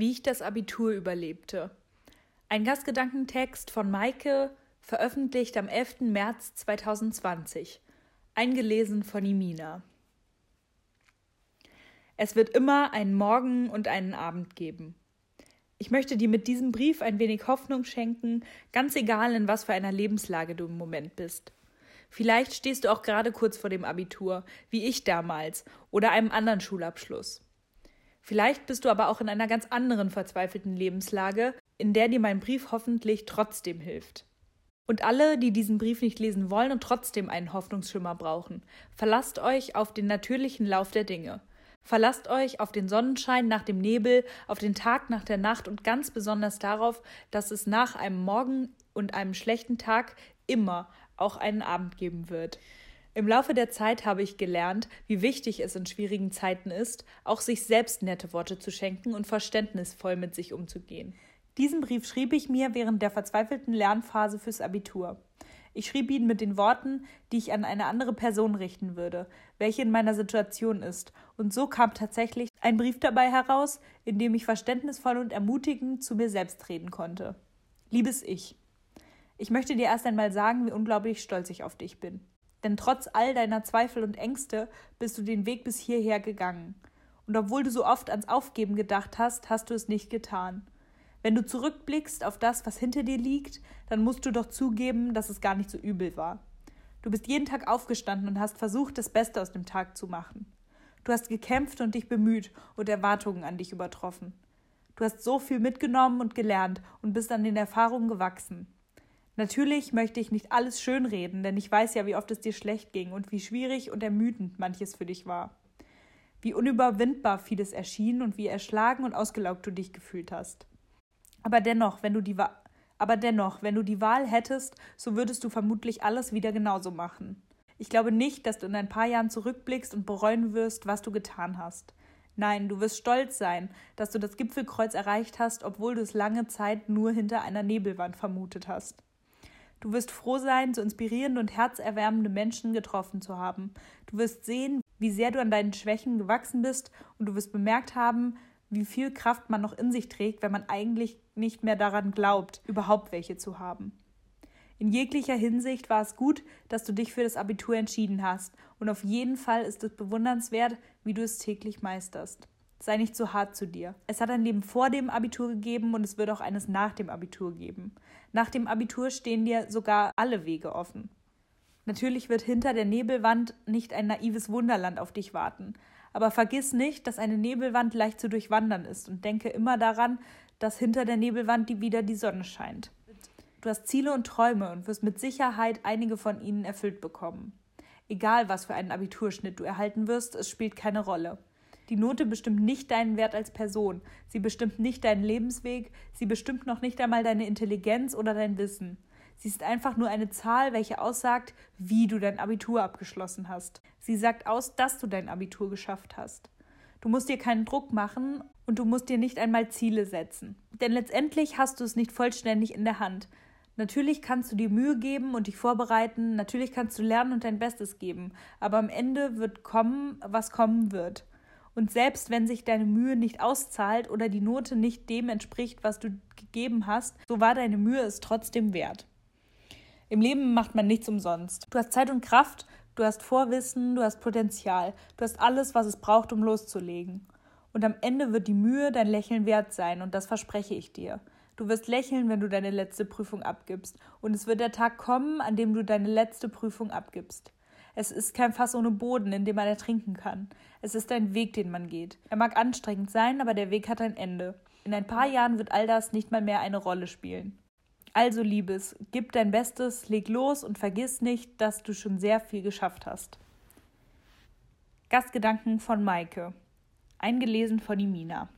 Wie ich das Abitur überlebte. Ein Gastgedankentext von Maike, veröffentlicht am 11. März 2020. Eingelesen von Imina. Es wird immer einen Morgen und einen Abend geben. Ich möchte dir mit diesem Brief ein wenig Hoffnung schenken, ganz egal in was für einer Lebenslage du im Moment bist. Vielleicht stehst du auch gerade kurz vor dem Abitur, wie ich damals, oder einem anderen Schulabschluss. Vielleicht bist du aber auch in einer ganz anderen verzweifelten Lebenslage, in der dir mein Brief hoffentlich trotzdem hilft. Und alle, die diesen Brief nicht lesen wollen und trotzdem einen Hoffnungsschimmer brauchen, verlasst euch auf den natürlichen Lauf der Dinge. Verlasst euch auf den Sonnenschein nach dem Nebel, auf den Tag nach der Nacht und ganz besonders darauf, dass es nach einem Morgen und einem schlechten Tag immer auch einen Abend geben wird. Im Laufe der Zeit habe ich gelernt, wie wichtig es in schwierigen Zeiten ist, auch sich selbst nette Worte zu schenken und verständnisvoll mit sich umzugehen. Diesen Brief schrieb ich mir während der verzweifelten Lernphase fürs Abitur. Ich schrieb ihn mit den Worten, die ich an eine andere Person richten würde, welche in meiner Situation ist, und so kam tatsächlich ein Brief dabei heraus, in dem ich verständnisvoll und ermutigend zu mir selbst reden konnte. Liebes Ich, ich möchte dir erst einmal sagen, wie unglaublich stolz ich auf dich bin. Denn trotz all deiner Zweifel und Ängste bist du den Weg bis hierher gegangen. Und obwohl du so oft ans Aufgeben gedacht hast, hast du es nicht getan. Wenn du zurückblickst auf das, was hinter dir liegt, dann musst du doch zugeben, dass es gar nicht so übel war. Du bist jeden Tag aufgestanden und hast versucht, das Beste aus dem Tag zu machen. Du hast gekämpft und dich bemüht und Erwartungen an dich übertroffen. Du hast so viel mitgenommen und gelernt und bist an den Erfahrungen gewachsen. Natürlich möchte ich nicht alles schönreden, denn ich weiß ja, wie oft es dir schlecht ging und wie schwierig und ermüdend manches für dich war. Wie unüberwindbar vieles erschien und wie erschlagen und ausgelaugt du dich gefühlt hast. Aber dennoch, wenn du die Wa aber dennoch, wenn du die Wahl hättest, so würdest du vermutlich alles wieder genauso machen. Ich glaube nicht, dass du in ein paar Jahren zurückblickst und bereuen wirst, was du getan hast. Nein, du wirst stolz sein, dass du das Gipfelkreuz erreicht hast, obwohl du es lange Zeit nur hinter einer Nebelwand vermutet hast. Du wirst froh sein, so inspirierende und herzerwärmende Menschen getroffen zu haben. Du wirst sehen, wie sehr du an deinen Schwächen gewachsen bist und du wirst bemerkt haben, wie viel Kraft man noch in sich trägt, wenn man eigentlich nicht mehr daran glaubt, überhaupt welche zu haben. In jeglicher Hinsicht war es gut, dass du dich für das Abitur entschieden hast, und auf jeden Fall ist es bewundernswert, wie du es täglich meisterst. Sei nicht zu hart zu dir. Es hat ein Leben vor dem Abitur gegeben und es wird auch eines nach dem Abitur geben. Nach dem Abitur stehen dir sogar alle Wege offen. Natürlich wird hinter der Nebelwand nicht ein naives Wunderland auf dich warten. Aber vergiss nicht, dass eine Nebelwand leicht zu durchwandern ist und denke immer daran, dass hinter der Nebelwand die wieder die Sonne scheint. Du hast Ziele und Träume und wirst mit Sicherheit einige von ihnen erfüllt bekommen. Egal, was für einen Abiturschnitt du erhalten wirst, es spielt keine Rolle. Die Note bestimmt nicht deinen Wert als Person, sie bestimmt nicht deinen Lebensweg, sie bestimmt noch nicht einmal deine Intelligenz oder dein Wissen. Sie ist einfach nur eine Zahl, welche aussagt, wie du dein Abitur abgeschlossen hast. Sie sagt aus, dass du dein Abitur geschafft hast. Du musst dir keinen Druck machen und du musst dir nicht einmal Ziele setzen. Denn letztendlich hast du es nicht vollständig in der Hand. Natürlich kannst du dir Mühe geben und dich vorbereiten, natürlich kannst du lernen und dein Bestes geben, aber am Ende wird kommen, was kommen wird. Und selbst wenn sich deine Mühe nicht auszahlt oder die Note nicht dem entspricht, was du gegeben hast, so war deine Mühe es trotzdem wert. Im Leben macht man nichts umsonst. Du hast Zeit und Kraft, du hast Vorwissen, du hast Potenzial, du hast alles, was es braucht, um loszulegen. Und am Ende wird die Mühe dein Lächeln wert sein, und das verspreche ich dir. Du wirst lächeln, wenn du deine letzte Prüfung abgibst, und es wird der Tag kommen, an dem du deine letzte Prüfung abgibst. Es ist kein Fass ohne Boden, in dem man ertrinken kann. Es ist ein Weg, den man geht. Er mag anstrengend sein, aber der Weg hat ein Ende. In ein paar Jahren wird all das nicht mal mehr eine Rolle spielen. Also, Liebes, gib dein Bestes, leg los und vergiss nicht, dass du schon sehr viel geschafft hast. Gastgedanken von Maike. Eingelesen von Imina.